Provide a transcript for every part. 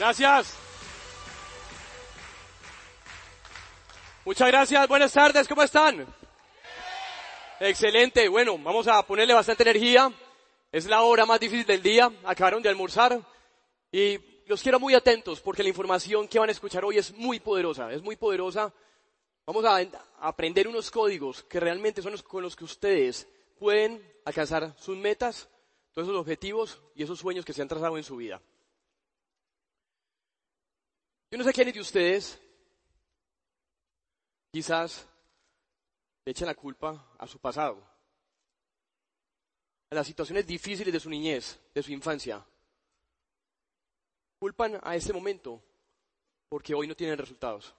Gracias. Muchas gracias. Buenas tardes. ¿Cómo están? Excelente. Bueno, vamos a ponerle bastante energía. Es la hora más difícil del día. Acabaron de almorzar. Y los quiero muy atentos porque la información que van a escuchar hoy es muy poderosa. Es muy poderosa. Vamos a aprender unos códigos que realmente son los con los que ustedes pueden alcanzar sus metas, todos esos objetivos y esos sueños que se han trazado en su vida. Yo no sé quiénes de ustedes quizás le echen la culpa a su pasado, a las situaciones difíciles de su niñez, de su infancia. Culpan a ese momento porque hoy no tienen resultados.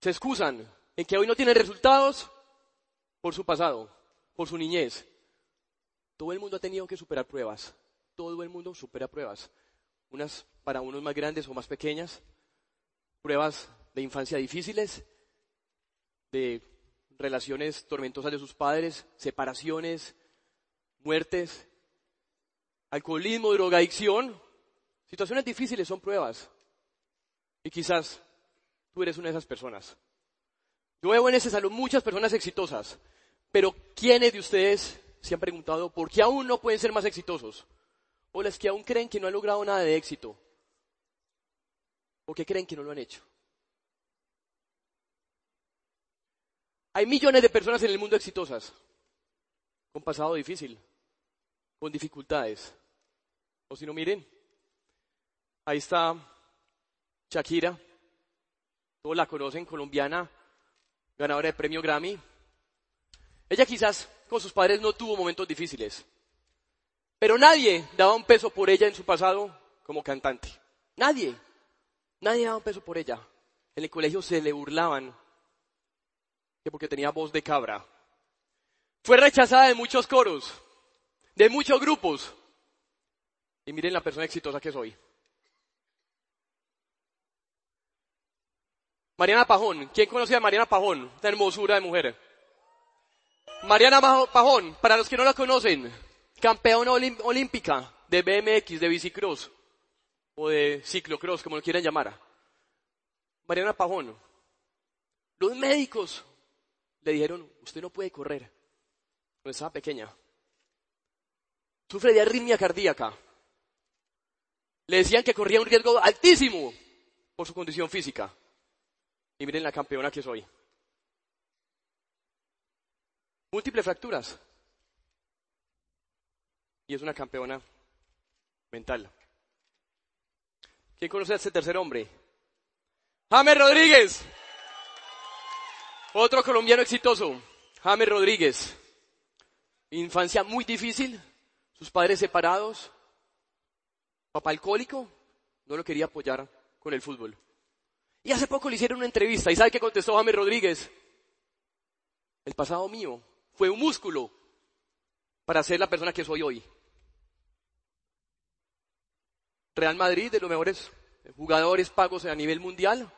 Se excusan en que hoy no tienen resultados por su pasado, por su niñez. Todo el mundo ha tenido que superar pruebas. Todo el mundo supera pruebas unas para unos más grandes o más pequeñas, pruebas de infancia difíciles, de relaciones tormentosas de sus padres, separaciones, muertes, alcoholismo, drogadicción. Situaciones difíciles son pruebas. Y quizás tú eres una de esas personas. Yo veo en ese salón muchas personas exitosas, pero ¿quiénes de ustedes se han preguntado por qué aún no pueden ser más exitosos? o las que aún creen que no han logrado nada de éxito, o que creen que no lo han hecho. Hay millones de personas en el mundo exitosas, con pasado difícil, con dificultades. O si no, miren, ahí está Shakira, todos la conocen, colombiana, ganadora de premio Grammy. Ella quizás con sus padres no tuvo momentos difíciles, pero nadie daba un peso por ella en su pasado como cantante. Nadie. Nadie daba un peso por ella. En el colegio se le burlaban que porque tenía voz de cabra. Fue rechazada de muchos coros, de muchos grupos. Y miren la persona exitosa que soy. Mariana Pajón. ¿Quién conoce a Mariana Pajón? Esta hermosura de mujer. Mariana Pajón, para los que no la conocen, campeona olímpica de BMX, de bicicross, o de ciclocross, como lo quieran llamar. Mariana Pajón. Los médicos le dijeron, usted no puede correr, cuando estaba pequeña. Sufre de arritmia cardíaca. Le decían que corría un riesgo altísimo por su condición física. Y miren la campeona que soy. Múltiples fracturas y es una campeona mental. ¿Quién conoce a este tercer hombre? James Rodríguez. Otro colombiano exitoso. James Rodríguez. Infancia muy difícil. Sus padres separados. Papá alcohólico. No lo quería apoyar con el fútbol. Y hace poco le hicieron una entrevista. ¿Y sabe qué contestó James Rodríguez? El pasado mío fue un músculo para ser la persona que soy hoy. Real Madrid, de los mejores jugadores pagos a nivel mundial.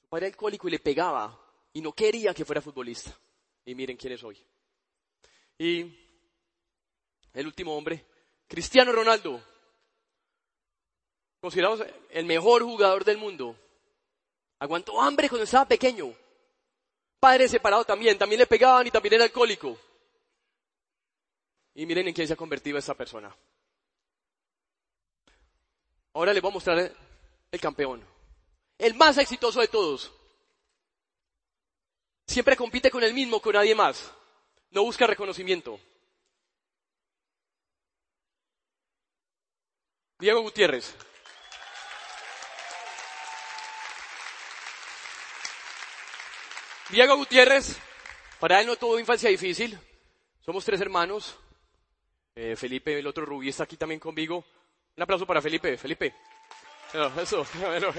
Su padre alcohólico y le pegaba y no quería que fuera futbolista. Y miren quién es hoy. Y el último hombre, Cristiano Ronaldo, considerado el mejor jugador del mundo. Aguantó hambre cuando estaba pequeño. Padre separado también, también le pegaban y también era alcohólico. Y miren en quién se ha convertido esta persona. Ahora les voy a mostrar el campeón. El más exitoso de todos. Siempre compite con el mismo, con nadie más. No busca reconocimiento. Diego Gutiérrez. Diego Gutiérrez, para él no tuvo infancia difícil. Somos tres hermanos. Eh, Felipe, el otro Rubí, está aquí también conmigo. Un aplauso para Felipe. Felipe. eso.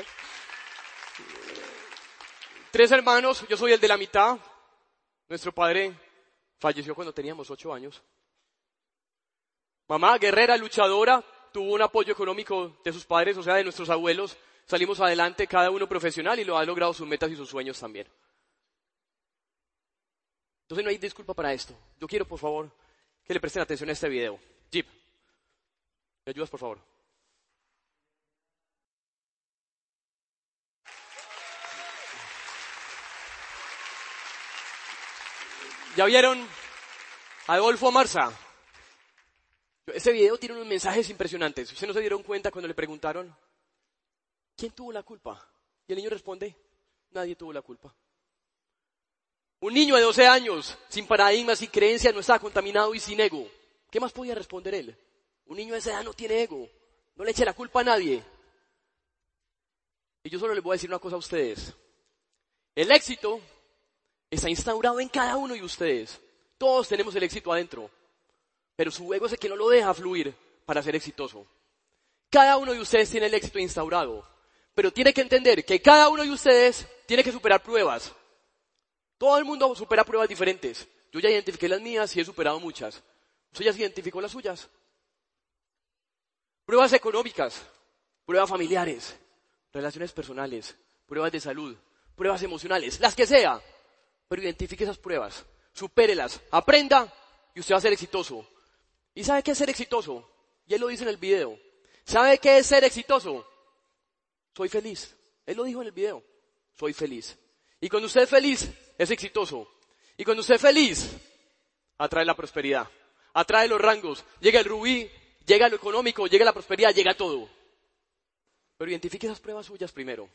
Tres hermanos, yo soy el de la mitad. Nuestro padre falleció cuando teníamos ocho años. Mamá, guerrera, luchadora, tuvo un apoyo económico de sus padres, o sea, de nuestros abuelos. Salimos adelante, cada uno profesional, y lo ha logrado sus metas y sus sueños también. Entonces no hay disculpa para esto. Yo quiero, por favor, que le presten atención a este video. Jeep, ¿me ayudas, por favor? ¿Ya vieron Adolfo Marza? Ese video tiene unos mensajes impresionantes. ¿Ustedes no se dieron cuenta cuando le preguntaron, ¿quién tuvo la culpa? Y el niño responde, nadie tuvo la culpa. Un niño de 12 años, sin paradigmas, sin creencias, no estaba contaminado y sin ego. ¿Qué más podía responder él? Un niño de esa edad no tiene ego. No le eche la culpa a nadie. Y yo solo les voy a decir una cosa a ustedes. El éxito está instaurado en cada uno de ustedes. Todos tenemos el éxito adentro. Pero su ego es el que no lo deja fluir para ser exitoso. Cada uno de ustedes tiene el éxito instaurado. Pero tiene que entender que cada uno de ustedes tiene que superar pruebas. Todo el mundo supera pruebas diferentes. Yo ya identifiqué las mías y he superado muchas. ¿Usted ya se identificó las suyas? Pruebas económicas, pruebas familiares, relaciones personales, pruebas de salud, pruebas emocionales, las que sea. Pero identifique esas pruebas, supérelas, aprenda y usted va a ser exitoso. ¿Y sabe qué es ser exitoso? Y él lo dice en el video. ¿Sabe qué es ser exitoso? Soy feliz. Él lo dijo en el video. Soy feliz. Y cuando usted es feliz, es exitoso. Y cuando usted es feliz, atrae la prosperidad, atrae los rangos, llega el rubí, llega lo económico, llega la prosperidad, llega todo. Pero identifique esas pruebas suyas primero.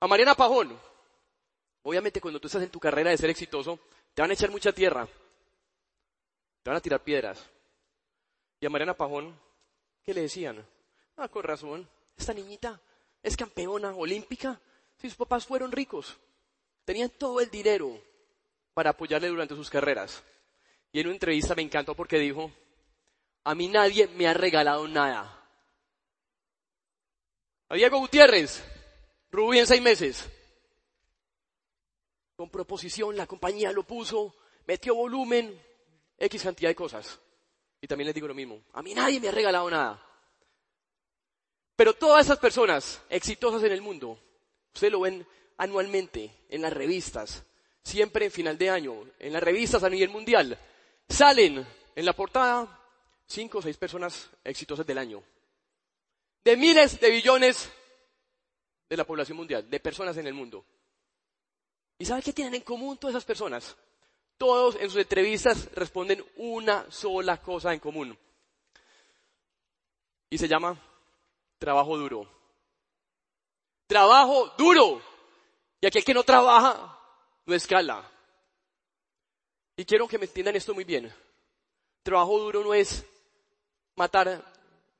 A Mariana Pajón, obviamente cuando tú estás en tu carrera de ser exitoso, te van a echar mucha tierra, te van a tirar piedras. Y a Mariana Pajón, ¿qué le decían? Ah, con razón, esta niñita es campeona olímpica, si sus papás fueron ricos. Tenían todo el dinero para apoyarle durante sus carreras. Y en una entrevista me encantó porque dijo, a mí nadie me ha regalado nada. A Diego Gutiérrez, Rubí en seis meses. Con proposición, la compañía lo puso, metió volumen, X cantidad de cosas. Y también les digo lo mismo, a mí nadie me ha regalado nada. Pero todas esas personas exitosas en el mundo, ustedes lo ven anualmente en las revistas, siempre en final de año, en las revistas a nivel mundial, salen en la portada cinco o seis personas exitosas del año. De miles de billones de la población mundial, de personas en el mundo. ¿Y sabe qué tienen en común todas esas personas? Todos en sus entrevistas responden una sola cosa en común. Y se llama trabajo duro. Trabajo duro. Y aquel que no trabaja, no escala. Y quiero que me entiendan esto muy bien. Trabajo duro no es matar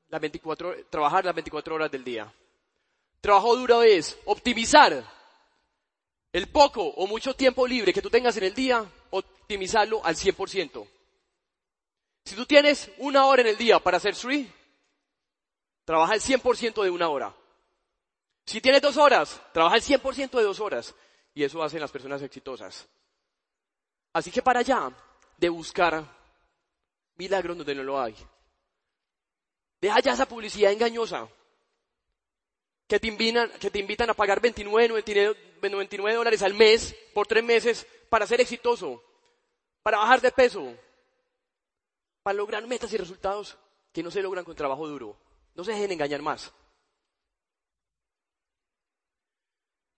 las 24, trabajar las 24 horas del día. Trabajo duro es optimizar el poco o mucho tiempo libre que tú tengas en el día, optimizarlo al 100%. Si tú tienes una hora en el día para hacer street, trabaja el 100% de una hora. Si tienes dos horas, trabaja el 100% de dos horas. Y eso hacen las personas exitosas. Así que para allá de buscar milagros donde no lo hay. Deja ya esa publicidad engañosa que te invitan, que te invitan a pagar 29, 99, dólares al mes por tres meses para ser exitoso, para bajar de peso, para lograr metas y resultados que no se logran con trabajo duro. No se dejen engañar más.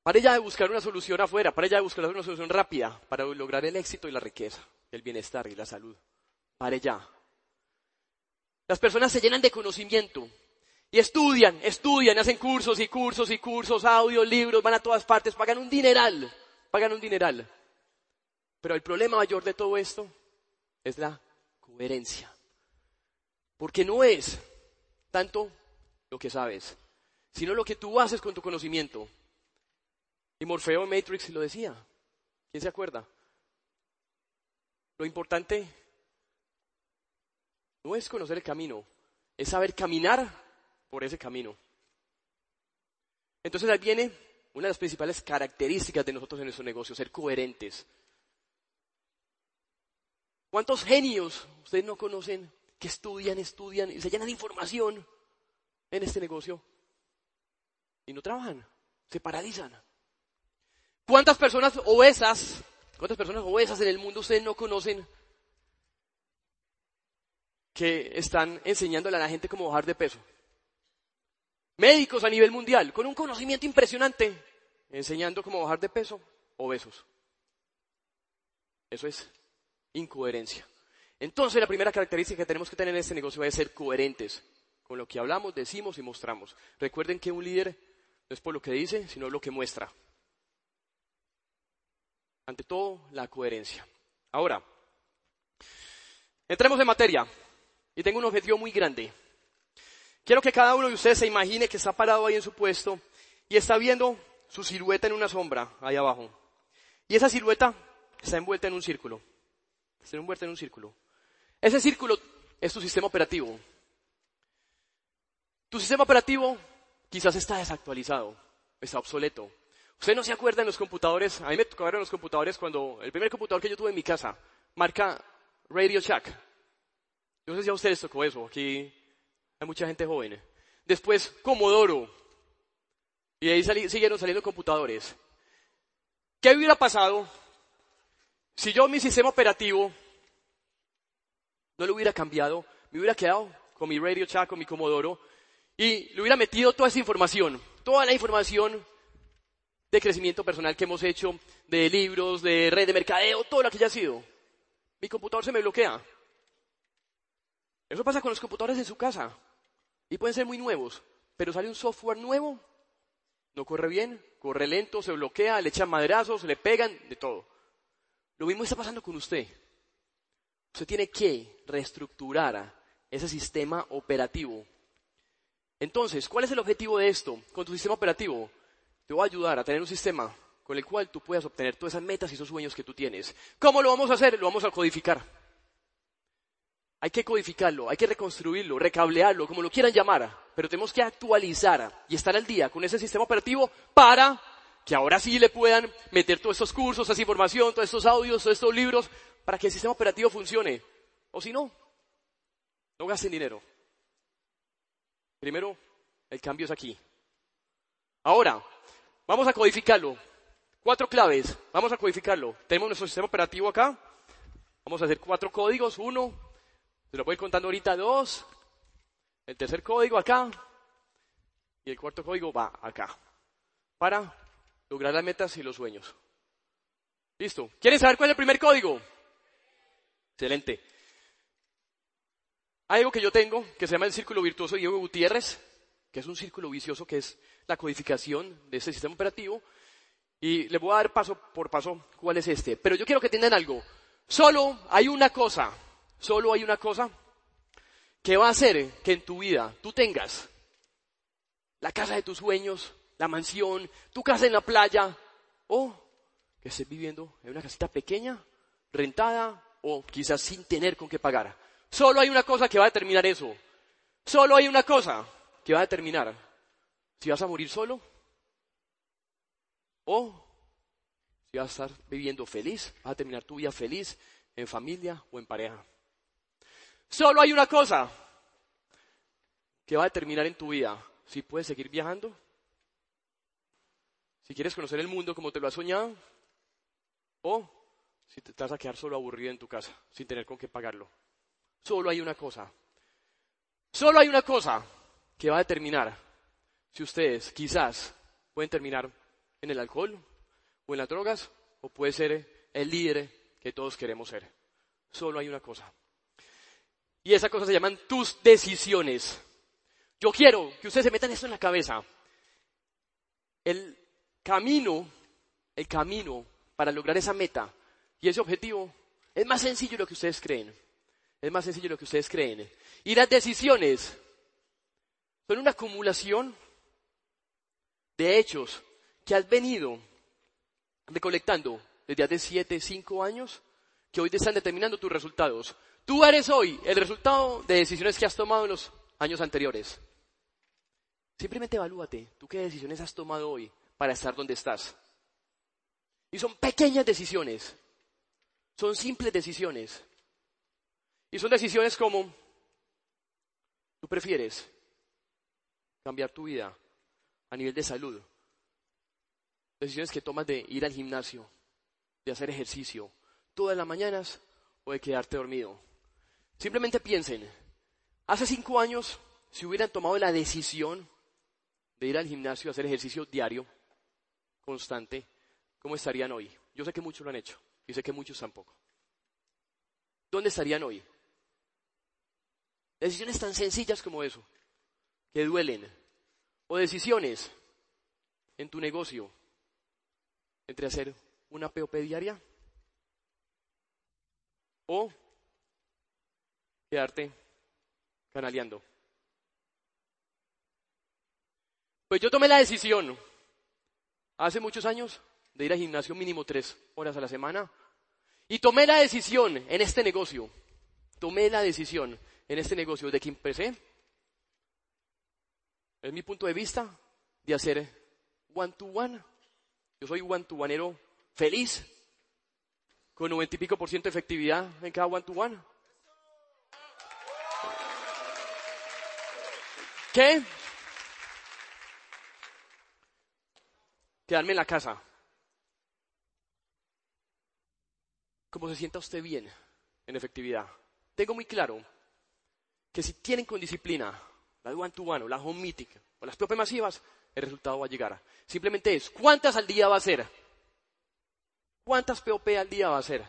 Para ella de buscar una solución afuera, para ella de buscar una solución rápida para lograr el éxito y la riqueza, el bienestar y la salud. Para ella. Las personas se llenan de conocimiento y estudian, estudian, hacen cursos y cursos y cursos, audios, libros, van a todas partes, pagan un dineral, pagan un dineral. Pero el problema mayor de todo esto es la coherencia. Porque no es tanto lo que sabes, sino lo que tú haces con tu conocimiento. Y Morfeo en Matrix lo decía. ¿Quién se acuerda? Lo importante No es conocer el camino, es saber caminar por ese camino. Entonces ahí viene una de las principales características de nosotros en nuestro negocio, ser coherentes. ¿Cuántos genios ustedes no conocen que estudian, estudian y se llenan de información en este negocio y no trabajan, se paralizan? ¿Cuántas personas obesas, cuántas personas obesas en el mundo ustedes no conocen que están enseñándole a la gente cómo bajar de peso? Médicos a nivel mundial, con un conocimiento impresionante, enseñando cómo bajar de peso, obesos. Eso es incoherencia. Entonces la primera característica que tenemos que tener en este negocio es ser coherentes con lo que hablamos, decimos y mostramos. Recuerden que un líder no es por lo que dice, sino lo que muestra. Ante todo, la coherencia. Ahora, entremos en materia. Y tengo un objetivo muy grande. Quiero que cada uno de ustedes se imagine que está parado ahí en su puesto y está viendo su silueta en una sombra ahí abajo. Y esa silueta está envuelta en un círculo. Está envuelta en un círculo. Ese círculo es tu sistema operativo. Tu sistema operativo quizás está desactualizado, está obsoleto. Usted no se acuerda en los computadores, a mí me en los computadores cuando el primer computador que yo tuve en mi casa, marca Radio Shack. Yo no sé si a ustedes tocó eso, aquí hay mucha gente joven. Después Commodore. Y ahí siguieron saliendo computadores. ¿Qué hubiera pasado si yo mi sistema operativo no lo hubiera cambiado, me hubiera quedado con mi Radio Shack, con mi Comodoro, y le hubiera metido toda esa información, toda la información de crecimiento personal que hemos hecho, de libros, de red de mercadeo, todo lo que haya sido. Mi computador se me bloquea. Eso pasa con los computadores en su casa. Y pueden ser muy nuevos, pero sale un software nuevo, no corre bien, corre lento, se bloquea, le echan madrazos, le pegan, de todo. Lo mismo está pasando con usted. Usted tiene que reestructurar ese sistema operativo. Entonces, ¿cuál es el objetivo de esto? Con tu sistema operativo, te va a ayudar a tener un sistema con el cual tú puedas obtener todas esas metas y esos sueños que tú tienes. ¿Cómo lo vamos a hacer? Lo vamos a codificar. Hay que codificarlo, hay que reconstruirlo, recablearlo, como lo quieran llamar, pero tenemos que actualizar y estar al día con ese sistema operativo para que ahora sí le puedan meter todos estos cursos, esa información, todos estos audios, todos estos libros, para que el sistema operativo funcione. O si no, no gasten dinero. Primero, el cambio es aquí. Ahora, vamos a codificarlo. Cuatro claves, vamos a codificarlo. Tenemos nuestro sistema operativo acá. Vamos a hacer cuatro códigos. Uno, se lo voy contando ahorita. Dos, el tercer código acá. Y el cuarto código va acá. Para lograr las metas y los sueños. ¿Listo? ¿Quieren saber cuál es el primer código? Excelente. Hay algo que yo tengo que se llama el círculo virtuoso de Diego Gutiérrez, que es un círculo vicioso que es la codificación de este sistema operativo. Y le voy a dar paso por paso cuál es este. Pero yo quiero que entiendan algo. Solo hay una cosa, solo hay una cosa que va a hacer que en tu vida tú tengas la casa de tus sueños, la mansión, tu casa en la playa, o que estés viviendo en una casita pequeña, rentada, o quizás sin tener con qué pagar. Solo hay una cosa que va a determinar eso. Solo hay una cosa que va a determinar si vas a morir solo o si vas a estar viviendo feliz, vas a terminar tu vida feliz en familia o en pareja. Solo hay una cosa que va a determinar en tu vida si puedes seguir viajando si quieres conocer el mundo como te lo has soñado, o si te vas a quedar solo aburrido en tu casa, sin tener con qué pagarlo. Solo hay una cosa. Solo hay una cosa que va a determinar si ustedes quizás pueden terminar en el alcohol o en las drogas o puede ser el líder que todos queremos ser. Solo hay una cosa. Y esa cosa se llaman tus decisiones. Yo quiero que ustedes se metan esto en la cabeza. El camino, el camino para lograr esa meta y ese objetivo es más sencillo de lo que ustedes creen. Es más sencillo de lo que ustedes creen. Y las decisiones son una acumulación de hechos que has venido recolectando desde hace siete, cinco años, que hoy te están determinando tus resultados. Tú eres hoy el resultado de decisiones que has tomado en los años anteriores. Simplemente evalúate, tú qué decisiones has tomado hoy para estar donde estás. Y son pequeñas decisiones, son simples decisiones. Y son decisiones como, tú prefieres cambiar tu vida a nivel de salud. Decisiones que tomas de ir al gimnasio, de hacer ejercicio todas las mañanas o de quedarte dormido. Simplemente piensen, hace cinco años, si hubieran tomado la decisión de ir al gimnasio a hacer ejercicio diario, constante, ¿cómo estarían hoy? Yo sé que muchos lo han hecho y sé que muchos tampoco. ¿Dónde estarían hoy? Decisiones tan sencillas como eso, que duelen. O decisiones en tu negocio entre hacer una POP diaria o quedarte canaleando. Pues yo tomé la decisión hace muchos años de ir al gimnasio mínimo tres horas a la semana y tomé la decisión en este negocio, tomé la decisión en este negocio de que empecé, es mi punto de vista, de hacer one to one. Yo soy one to oneero feliz, con noventa y pico por ciento de efectividad en cada one to one. ¿Qué? Quedarme en la casa. ¿Cómo se sienta usted bien en efectividad? Tengo muy claro que si tienen con disciplina la one to la home meeting o las propias masivas, el resultado va a llegar. Simplemente es, ¿cuántas al día va a ser? ¿Cuántas POP al día va a ser?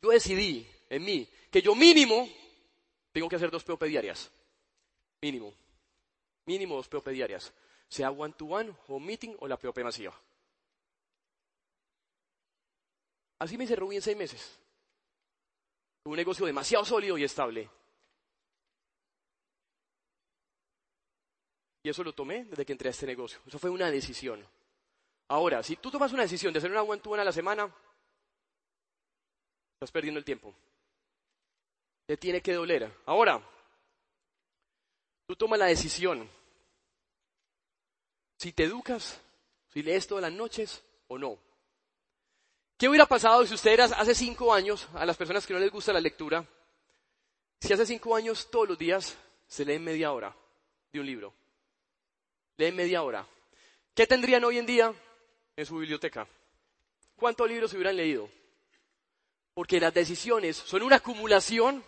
Yo decidí en mí que yo mínimo tengo que hacer dos POP diarias. Mínimo. Mínimo dos POP diarias. Sea one to one, home meeting o la POP masiva. Así me hice en seis meses. Un negocio demasiado sólido y estable. Y eso lo tomé desde que entré a este negocio. Eso fue una decisión. Ahora, si tú tomas una decisión de hacer una one to one a la semana, estás perdiendo el tiempo. Te tiene que doler. Ahora, tú tomas la decisión. Si te educas, si lees todas las noches o no. ¿Qué hubiera pasado si ustedes hace cinco años, a las personas que no les gusta la lectura, si hace cinco años todos los días se leen media hora de un libro? Leen media hora. ¿Qué tendrían hoy en día en su biblioteca? ¿Cuántos libros hubieran leído? Porque las decisiones son una acumulación,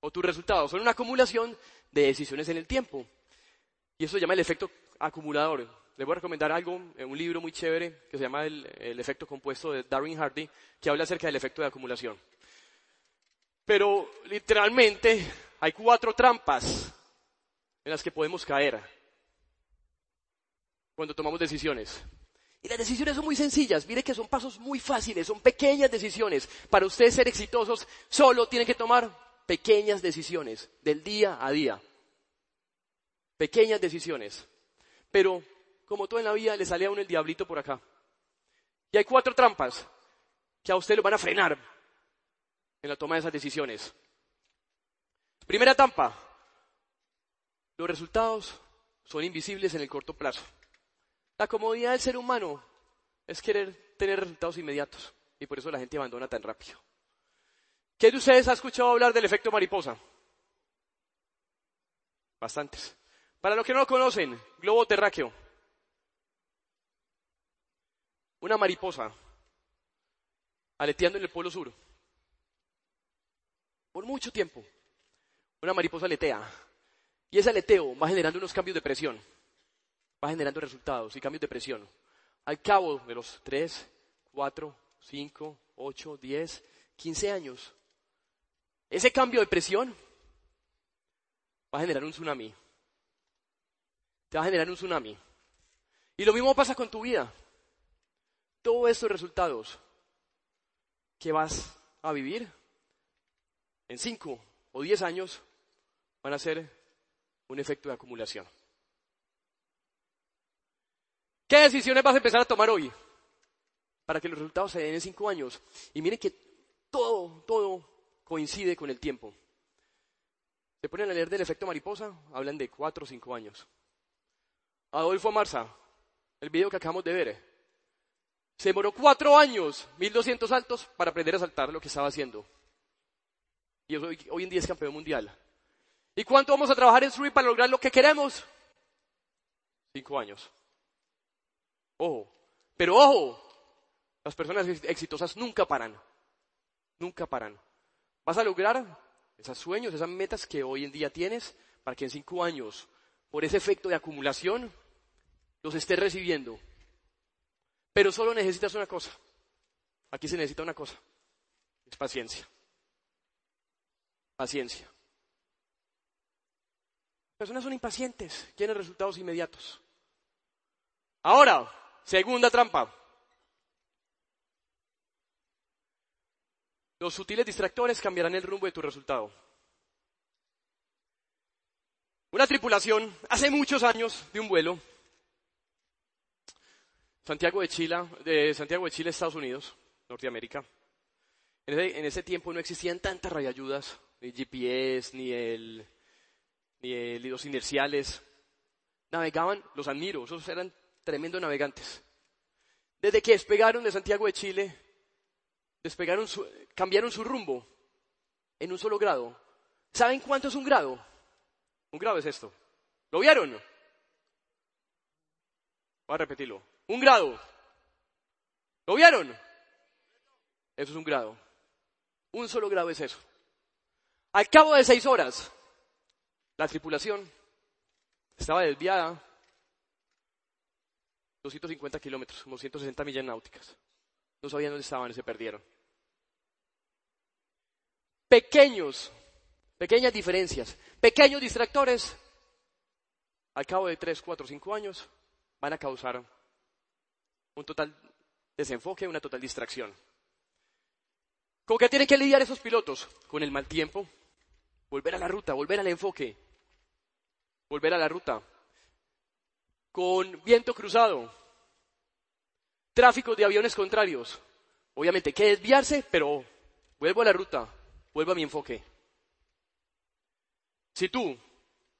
o tus resultados son una acumulación de decisiones en el tiempo. Y eso se llama el efecto acumulador. Les voy a recomendar algo, un libro muy chévere que se llama el, efecto compuesto de Darwin Hardy, que habla acerca del efecto de acumulación. Pero literalmente hay cuatro trampas en las que podemos caer cuando tomamos decisiones. Y las decisiones son muy sencillas. Mire que son pasos muy fáciles, son pequeñas decisiones. Para ustedes ser exitosos, solo tienen que tomar pequeñas decisiones del día a día. Pequeñas decisiones. Pero como todo en la vida, le sale a uno el diablito por acá. Y hay cuatro trampas que a usted lo van a frenar en la toma de esas decisiones. Primera trampa. Los resultados son invisibles en el corto plazo. La comodidad del ser humano es querer tener resultados inmediatos y por eso la gente abandona tan rápido. ¿Quién de ustedes ha escuchado hablar del efecto mariposa? Bastantes. Para los que no lo conocen, globo terráqueo. una mariposa aleteando en el polo sur. Por mucho tiempo. Una mariposa aletea. Y ese aleteo va generando unos cambios de presión. Va generando resultados y cambios de presión. Al cabo de los 3, 4, 5, 8, 10, 15 años, ese cambio de presión va a generar un tsunami. Te va a generar un tsunami. Y lo mismo pasa con tu vida todos estos resultados que vas a vivir en cinco o diez años van a ser un efecto de acumulación. ¿Qué decisiones vas a empezar a tomar hoy? Para que los resultados se den en cinco años. Y miren que todo, todo coincide con el tiempo. Se ponen a leer del efecto mariposa, hablan de cuatro o cinco años. Adolfo Amarza, el video que acabamos de ver, se demoró cuatro años, 1200 saltos, para aprender a saltar lo que estaba haciendo. Y hoy, hoy en día es campeón mundial. ¿Y cuánto vamos a trabajar en Suri para lograr lo que queremos? Cinco años. Ojo. Pero ojo, las personas exitosas nunca paran. Nunca paran. Vas a lograr esos sueños, esas metas que hoy en día tienes para que en cinco años, por ese efecto de acumulación, los estés recibiendo. Pero solo necesitas una cosa. Aquí se necesita una cosa. Es paciencia. Paciencia. Las personas son impacientes, quieren resultados inmediatos. Ahora, segunda trampa. Los sutiles distractores cambiarán el rumbo de tu resultado. Una tripulación hace muchos años de un vuelo Santiago de Chile, de Santiago de Chile, Estados Unidos, Norteamérica. En ese, en ese tiempo no existían tantas rayayudas, ni GPS, ni el, ni los inerciales. Navegaban, los admiro, esos eran tremendos navegantes. Desde que despegaron de Santiago de Chile, despegaron cambiaron su rumbo en un solo grado. ¿Saben cuánto es un grado? Un grado es esto. ¿Lo vieron? Voy a repetirlo. Un grado. ¿Lo vieron? Eso es un grado. Un solo grado es eso. Al cabo de seis horas, la tripulación estaba desviada 250 kilómetros, como 160 millas náuticas. No sabían dónde estaban y se perdieron. Pequeños, pequeñas diferencias, pequeños distractores, al cabo de 3, 4, 5 años, van a causar un total desenfoque, una total distracción. ¿Con qué tienen que lidiar esos pilotos? Con el mal tiempo, volver a la ruta, volver al enfoque, volver a la ruta. Con viento cruzado, tráfico de aviones contrarios. Obviamente que desviarse, pero vuelvo a la ruta, vuelvo a mi enfoque. Si tú,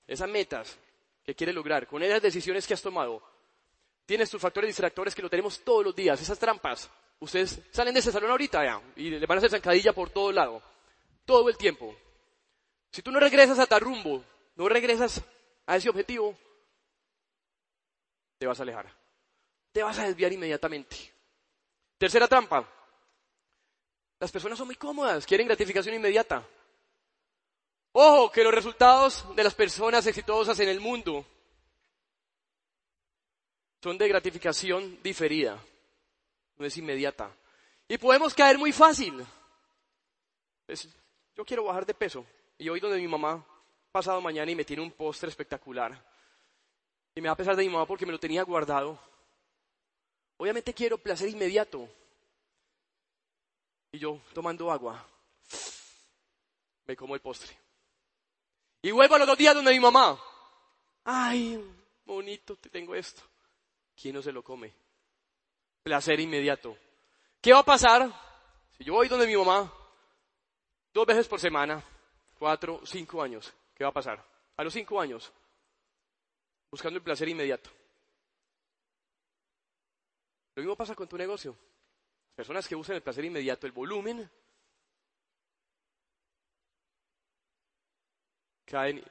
esas metas que quieres lograr, con esas decisiones que has tomado, tienes tus factores distractores que lo tenemos todos los días, esas trampas. Ustedes salen de ese salón ahorita ya, y le van a hacer zancadilla por todo lado, todo el tiempo. Si tú no regresas a tal rumbo, no regresas a ese objetivo, te vas a alejar. Te vas a desviar inmediatamente. Tercera trampa. Las personas son muy cómodas, quieren gratificación inmediata. Ojo, que los resultados de las personas exitosas en el mundo son de gratificación diferida, no es inmediata. Y podemos caer muy fácil. yo quiero bajar de peso y hoy donde mi mamá pasado mañana y me tiene un postre espectacular. Y me va a pesar de mi mamá porque me lo tenía guardado. Obviamente quiero placer inmediato. Y yo tomando agua, me como el postre. Y vuelvo a los dos días donde mi mamá. Ay, bonito, te tengo esto. ¿quién no se lo come? Placer inmediato. ¿Qué va a pasar si yo voy donde mi mamá dos veces por semana, cuatro, cinco años? ¿Qué va a pasar? A los cinco años, buscando el placer inmediato. Lo mismo pasa con tu negocio. Personas que buscan el placer inmediato, el volumen, caen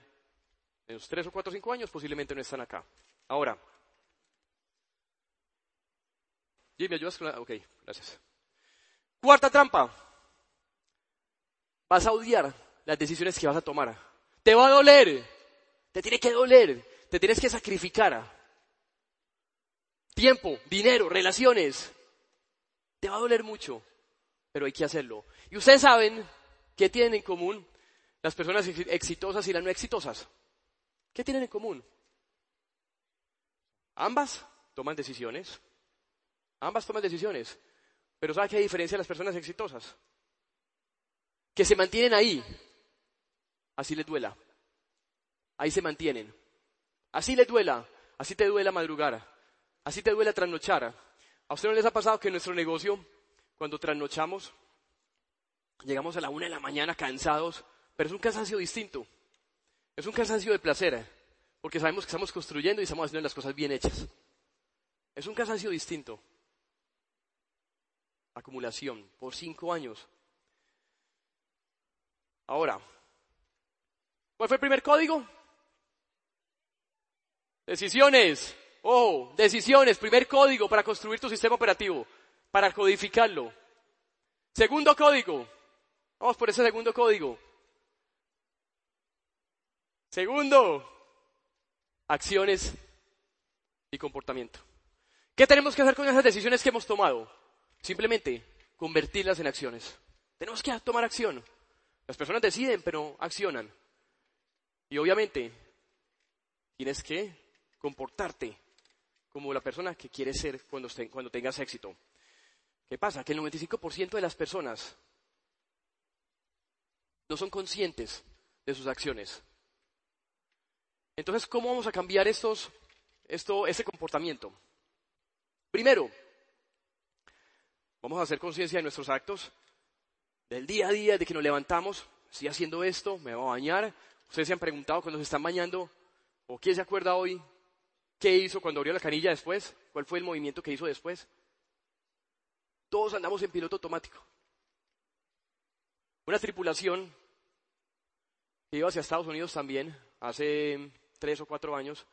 en los tres o cuatro o cinco años, posiblemente no están acá. Ahora, Jimmy, ¿me ayudas con la...? Ok, gracias. Cuarta trampa. Vas a odiar las decisiones que vas a tomar. Te va a doler. Te tiene que doler. Te tienes que sacrificar. Tiempo, dinero, relaciones. Te va a doler mucho. Pero hay que hacerlo. Y ustedes saben qué tienen en común las personas exitosas y las no exitosas. ¿Qué tienen en común? Ambas toman decisiones. Ambas toman decisiones. Pero ¿sabe qué diferencia las personas exitosas? Que se mantienen ahí. Así les duela. Ahí se mantienen. Así les duela. Así te duela madrugar. Así te duela trasnochar. ¿A usted no les ha pasado que en nuestro negocio, cuando trasnochamos, llegamos a la una de la mañana cansados, pero es un cansancio distinto. Es un cansancio de placer, porque sabemos que estamos construyendo y estamos haciendo las cosas bien hechas. Es un cansancio distinto. Acumulación por cinco años. Ahora, ¿cuál fue el primer código? Decisiones. Oh, decisiones, primer código para construir tu sistema operativo, para codificarlo. Segundo código. Vamos por ese segundo código. Segundo, acciones y comportamiento. ¿Qué tenemos que hacer con esas decisiones que hemos tomado? Simplemente convertirlas en acciones. Tenemos que tomar acción. Las personas deciden, pero accionan. Y obviamente, tienes que comportarte como la persona que quieres ser cuando, tengas éxito. ¿Qué pasa? Que el 95% de las personas no son conscientes de sus acciones. Entonces, ¿cómo vamos a cambiar estos, esto, ese comportamiento? Primero, vamos a hacer conciencia de nuestros actos, del día a día, de que nos levantamos, estoy haciendo esto, me voy a bañar. Ustedes se han preguntado cuando se están bañando, o quién se acuerda hoy, qué hizo cuando abrió la canilla después, cuál fue el movimiento que hizo después. Todos andamos en piloto automático. Una tripulación que iba hacia Estados Unidos también, hace tres o cuatro años,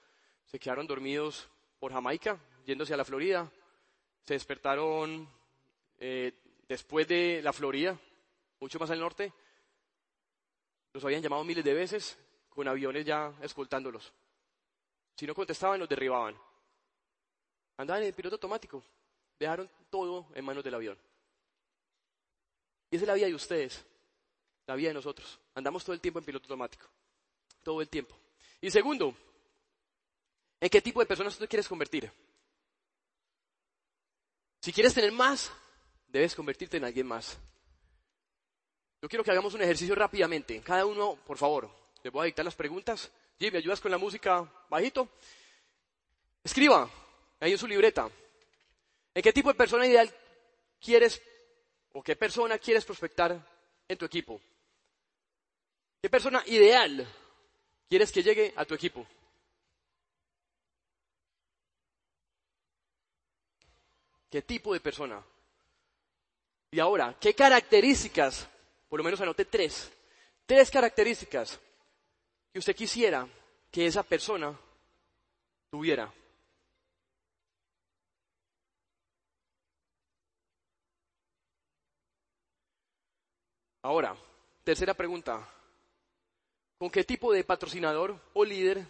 se quedaron dormidos por Jamaica, yéndose a la Florida. Se despertaron eh, después de la Florida, mucho más al norte. Los habían llamado miles de veces, con aviones ya escoltándolos. Si no contestaban, los derribaban. Andaban en piloto automático. Dejaron todo en manos del avión. Y esa es la vida de ustedes, la vida de nosotros. Andamos todo el tiempo en piloto automático. Todo el tiempo. Y segundo, ¿en qué tipo de personas tú quieres convertir? Si quieres tener más, debes convertirte en alguien más. Yo quiero que hagamos un ejercicio rápidamente. Cada uno, por favor, le voy a dictar las preguntas. Jim, ¿me ayudas con la música bajito? Escriba ahí en su libreta. ¿En qué tipo de persona ideal quieres o qué persona quieres prospectar en tu equipo? ¿Qué persona ideal quieres que llegue a tu equipo? ¿Qué tipo de persona? Y ahora, ¿qué características? Por lo menos anote tres. Tres características que usted quisiera que esa persona tuviera. Ahora, tercera pregunta. ¿Con qué tipo de patrocinador o líder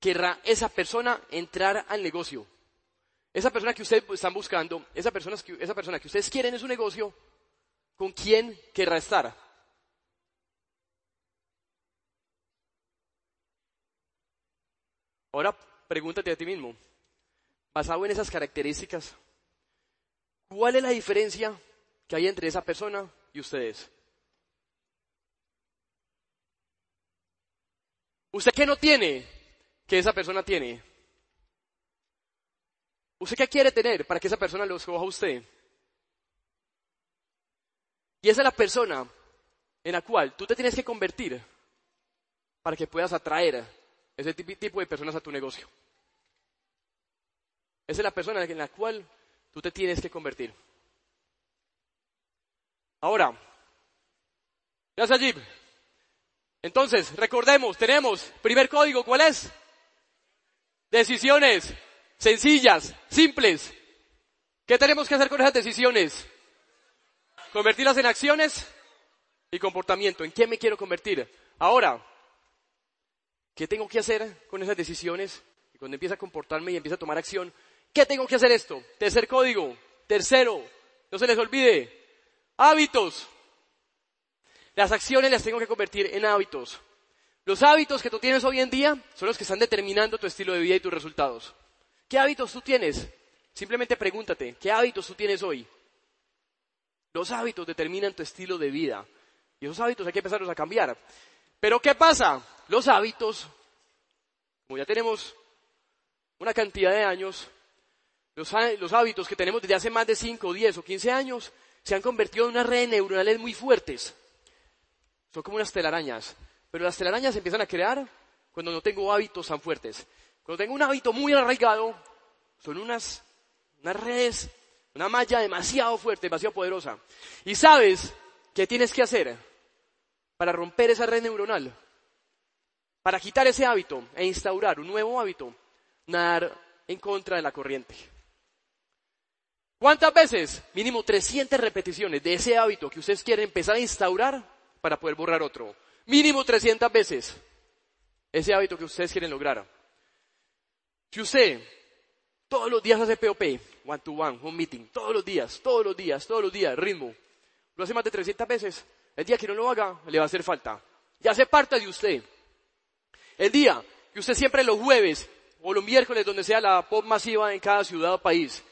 querrá esa persona entrar al negocio? Esa persona que ustedes están buscando, esa persona, esa persona que ustedes quieren en su negocio, ¿con quién querrá estar? Ahora pregúntate a ti mismo, basado en esas características, ¿cuál es la diferencia que hay entre esa persona y ustedes? ¿Usted qué no tiene que esa persona tiene? ¿Usted qué quiere tener para que esa persona lo escoja a usted? Y esa es la persona en la cual tú te tienes que convertir para que puedas atraer ese tipo de personas a tu negocio. Esa es la persona en la cual tú te tienes que convertir. Ahora, gracias Jim. Entonces, recordemos, tenemos, primer código, ¿cuál es? Decisiones sencillas, simples. ¿Qué tenemos que hacer con esas decisiones? Convertirlas en acciones y comportamiento. ¿En qué me quiero convertir? Ahora, ¿qué tengo que hacer con esas decisiones? Y cuando empieza a comportarme y empieza a tomar acción, ¿qué tengo que hacer esto? Tercer código. Tercero, no se les olvide, hábitos. Las acciones las tengo que convertir en hábitos. Los hábitos que tú tienes hoy en día son los que están determinando tu estilo de vida y tus resultados. ¿Qué hábitos tú tienes? Simplemente pregúntate, ¿qué hábitos tú tienes hoy? Los hábitos determinan tu estilo de vida. Y esos hábitos hay que empezarlos a cambiar. Pero ¿qué pasa? Los hábitos, como ya tenemos una cantidad de años, los, hábitos que tenemos desde hace más de 5, 10 o 15 años, se han convertido en unas redes neuronales muy fuertes. Son como unas telarañas. Pero las telarañas se empiezan a crear cuando no tengo hábitos tan fuertes. Cuando tengo un hábito muy arraigado, son unas, unas redes, una malla demasiado fuerte, demasiado poderosa. Y sabes qué tienes que hacer para romper esa red neuronal, para quitar ese hábito e instaurar un nuevo hábito, nadar en contra de la corriente. ¿Cuántas veces? Mínimo 300 repeticiones de ese hábito que ustedes quieren empezar a instaurar para poder borrar otro. Mínimo 300 veces ese hábito que ustedes quieren lograr. Si usted todos los días hace POP, one to one, un meeting, todos los días, todos los días, todos los días, ritmo, lo hace más de 300 veces, el día que no lo haga, le va a hacer falta. Ya hace parte de usted. El día que usted siempre los jueves o los miércoles, donde sea la pop masiva en cada ciudad o país,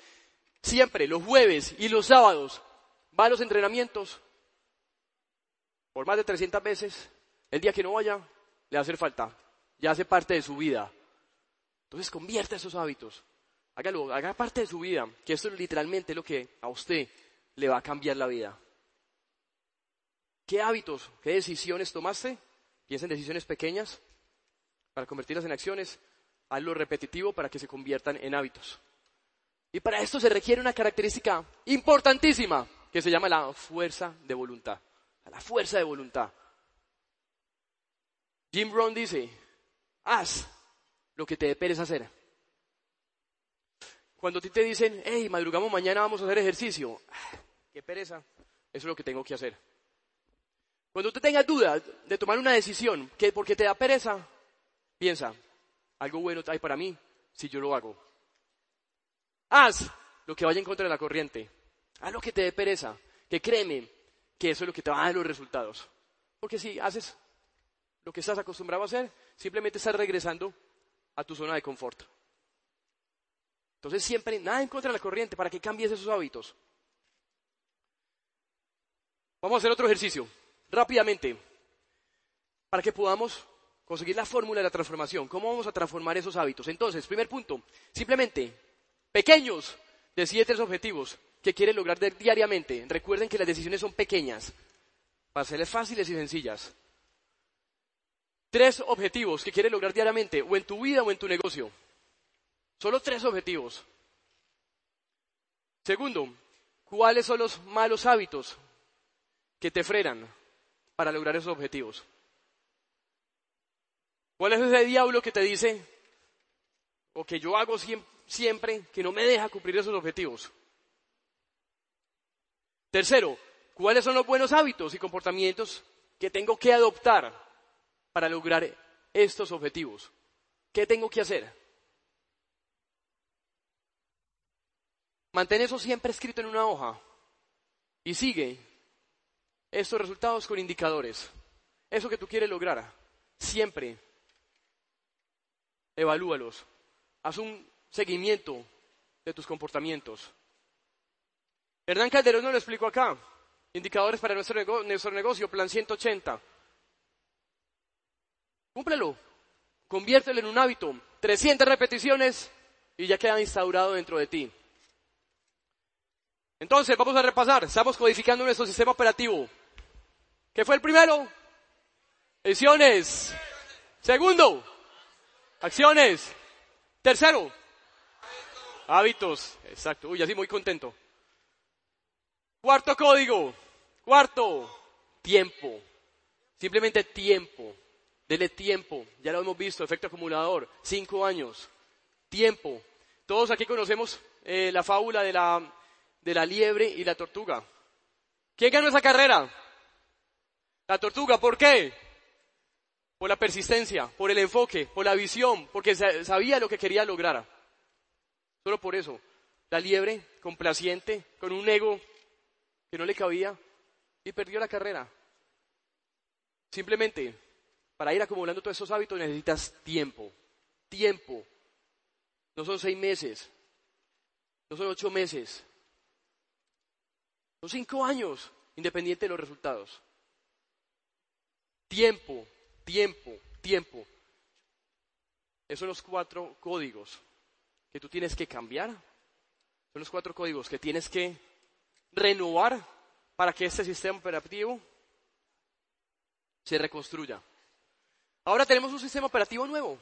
siempre los jueves y los sábados va a los entrenamientos por más de 300 veces, el día que no vaya, le hacer falta. Ya hace parte de su vida. Entonces convierta esos hábitos. Hágalo, haga parte de su vida, que esto es literalmente lo que a usted le va a cambiar la vida. ¿Qué hábitos, qué decisiones tomaste? Piensa en decisiones pequeñas para convertirlas en acciones. Hazlo repetitivo para que se conviertan en hábitos. Y para esto se requiere una característica importantísima que se llama la fuerza de voluntad. La fuerza de voluntad. Jim Brown dice, haz lo que te dé pereza hacer. Cuando a ti te dicen, hey, madrugamos mañana, vamos a hacer ejercicio. Qué pereza. Eso es lo que tengo que hacer. Cuando tú tengas dudas de tomar una decisión, que porque te da pereza, piensa, algo bueno hay para mí si yo lo hago. Haz lo que vaya en contra de la corriente. Haz lo que te dé pereza. Que créeme que eso es lo que te va a dar los resultados. Porque si haces lo que estás acostumbrado a hacer, simplemente estás regresando a tu zona de confort. Entonces siempre nada en contra de la corriente para que cambies esos hábitos. Vamos a hacer otro ejercicio rápidamente, para que podamos conseguir la fórmula de la transformación. ¿Cómo vamos a transformar esos hábitos? Entonces, primer punto, simplemente, pequeños, decide tres objetivos que quieren lograr diariamente. Recuerden que las decisiones son pequeñas, para serles fáciles y sencillas. Tres objetivos que quieres lograr diariamente, o en tu vida o en tu negocio. Solo tres objetivos. Segundo, ¿cuáles son los malos hábitos que te frenan? para lograr esos objetivos? ¿Cuál es ese diablo que te dice, o que yo hago siempre, que no me deja cumplir esos objetivos? Tercero, ¿cuáles son los buenos hábitos y comportamientos que tengo que adoptar para lograr estos objetivos? ¿Qué tengo que hacer? Mantén eso siempre escrito en una hoja y sigue estos resultados con indicadores. Eso que tú quieres lograr, siempre evalúalos. Haz un seguimiento de tus comportamientos. Hernán Calderón nos lo explicó acá. Indicadores para nuestro, negocio, plan 180. Cúmplelo. Conviértelo en un hábito. 300 repeticiones y ya queda instaurado dentro de ti. Entonces, vamos a repasar. Estamos codificando nuestro sistema operativo. ¿Qué fue el primero? Acciones. Segundo, acciones. Tercero, hábitos. Exacto. Uy, así muy contento. Cuarto código. Cuarto, tiempo. Simplemente tiempo. Dele tiempo. Ya lo hemos visto, efecto acumulador. Cinco años. Tiempo. Todos aquí conocemos eh, la fábula de la, de la liebre y la tortuga. ¿Quién ganó esa carrera? La tortuga, ¿por qué? Por la persistencia, por el enfoque, por la visión, porque sabía lo que quería lograr. Solo por eso. La liebre, complaciente, con un ego que no le cabía, y perdió la carrera. Simplemente, para ir acumulando todos esos hábitos necesitas tiempo. Tiempo. No son seis meses. No son ocho meses. Son cinco años, independiente de los resultados. Tiempo, tiempo, tiempo. Esos son los cuatro códigos que tú tienes que cambiar. Son los cuatro códigos que tienes que renovar para que este sistema operativo se reconstruya. Ahora tenemos un sistema operativo nuevo.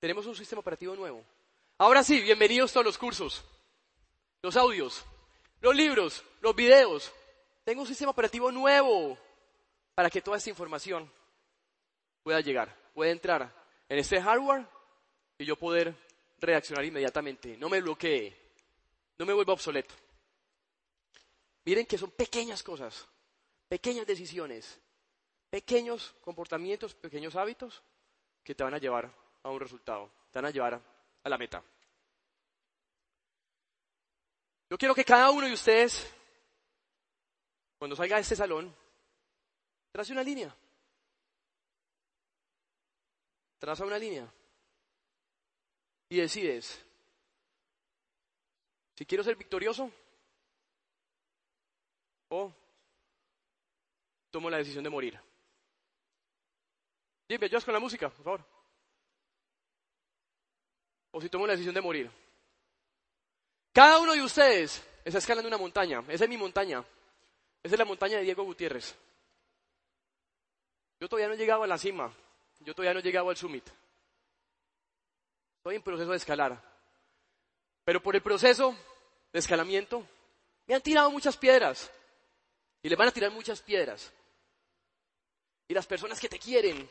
Tenemos un sistema operativo nuevo. Ahora sí, bienvenidos todos los cursos, los audios, los libros, los videos. Tengo un sistema operativo nuevo para que toda esta información pueda llegar, pueda entrar en este hardware y yo poder reaccionar inmediatamente. No me bloquee, no me vuelva obsoleto. Miren que son pequeñas cosas, pequeñas decisiones, pequeños comportamientos, pequeños hábitos que te van a llevar a un resultado, te van a llevar a la meta. Yo quiero que cada uno de ustedes, cuando salga de este salón, trace una línea. Traza una línea. Y decides si quiero ser victorioso o tomo la decisión de morir. Bien, me ayudas con la música, por favor. O si tomo la decisión de morir. Cada uno de ustedes está escalando una montaña. Esa es mi montaña. Esa es la montaña de Diego Gutiérrez. Yo todavía no he llegado a la cima. Yo todavía no he llegado al summit. Estoy en proceso de escalar. Pero por el proceso de escalamiento me han tirado muchas piedras. Y le van a tirar muchas piedras. Y las personas que te quieren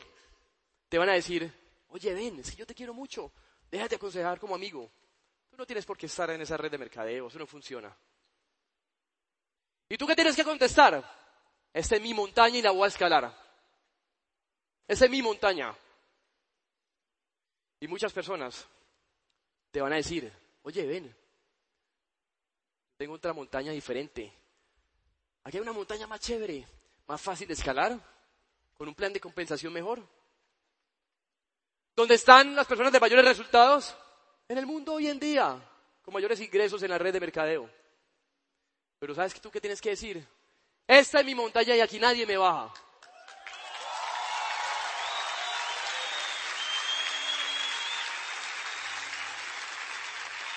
te van a decir, oye, ven, es que yo te quiero mucho, déjate aconsejar como amigo. Tú no tienes por qué estar en esa red de mercadeo, eso no funciona. ¿Y tú qué tienes que contestar? Esta es mi montaña y la voy a escalar. Esta es mi montaña. Y muchas personas te van a decir, oye, ven, tengo otra montaña diferente. Aquí hay una montaña más chévere, más fácil de escalar, con un plan de compensación mejor. ¿Dónde están las personas de mayores resultados? En el mundo hoy en día, con mayores ingresos en la red de mercadeo. Pero ¿sabes tú qué tienes que decir? Esta es mi montaña y aquí nadie me baja.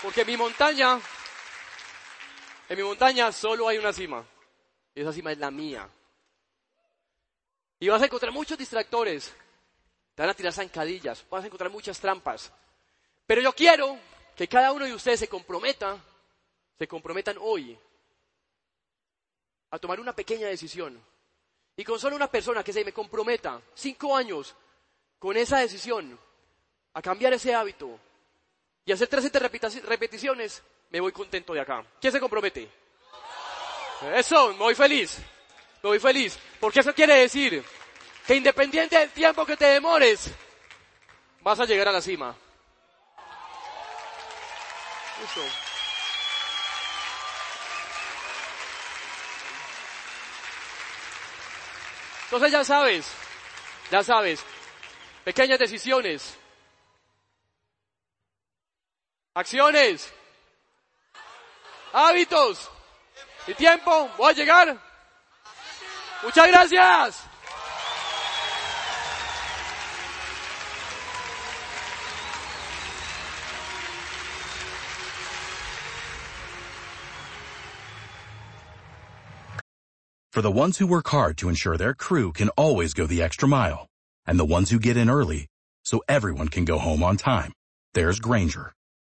Porque en mi montaña, en mi montaña solo hay una cima. Y esa cima es la mía. Y vas a encontrar muchos distractores te van a tirar zancadillas, vas a encontrar muchas trampas. Pero yo quiero que cada uno de ustedes se comprometa, se comprometan hoy a tomar una pequeña decisión. Y con solo una persona que se me comprometa cinco años con esa decisión a cambiar ese hábito y hacer 13 repeticiones, me voy contento de acá. ¿Quién se compromete? Eso, me voy feliz. Me voy feliz. Porque eso quiere decir que independiente del tiempo que te demores, vas a llegar a la cima. Entonces ya sabes, ya sabes, pequeñas decisiones, acciones, hábitos y tiempo, voy a llegar. Muchas gracias. For the ones who work hard to ensure their crew can always go the extra mile, and the ones who get in early so everyone can go home on time, there's Granger,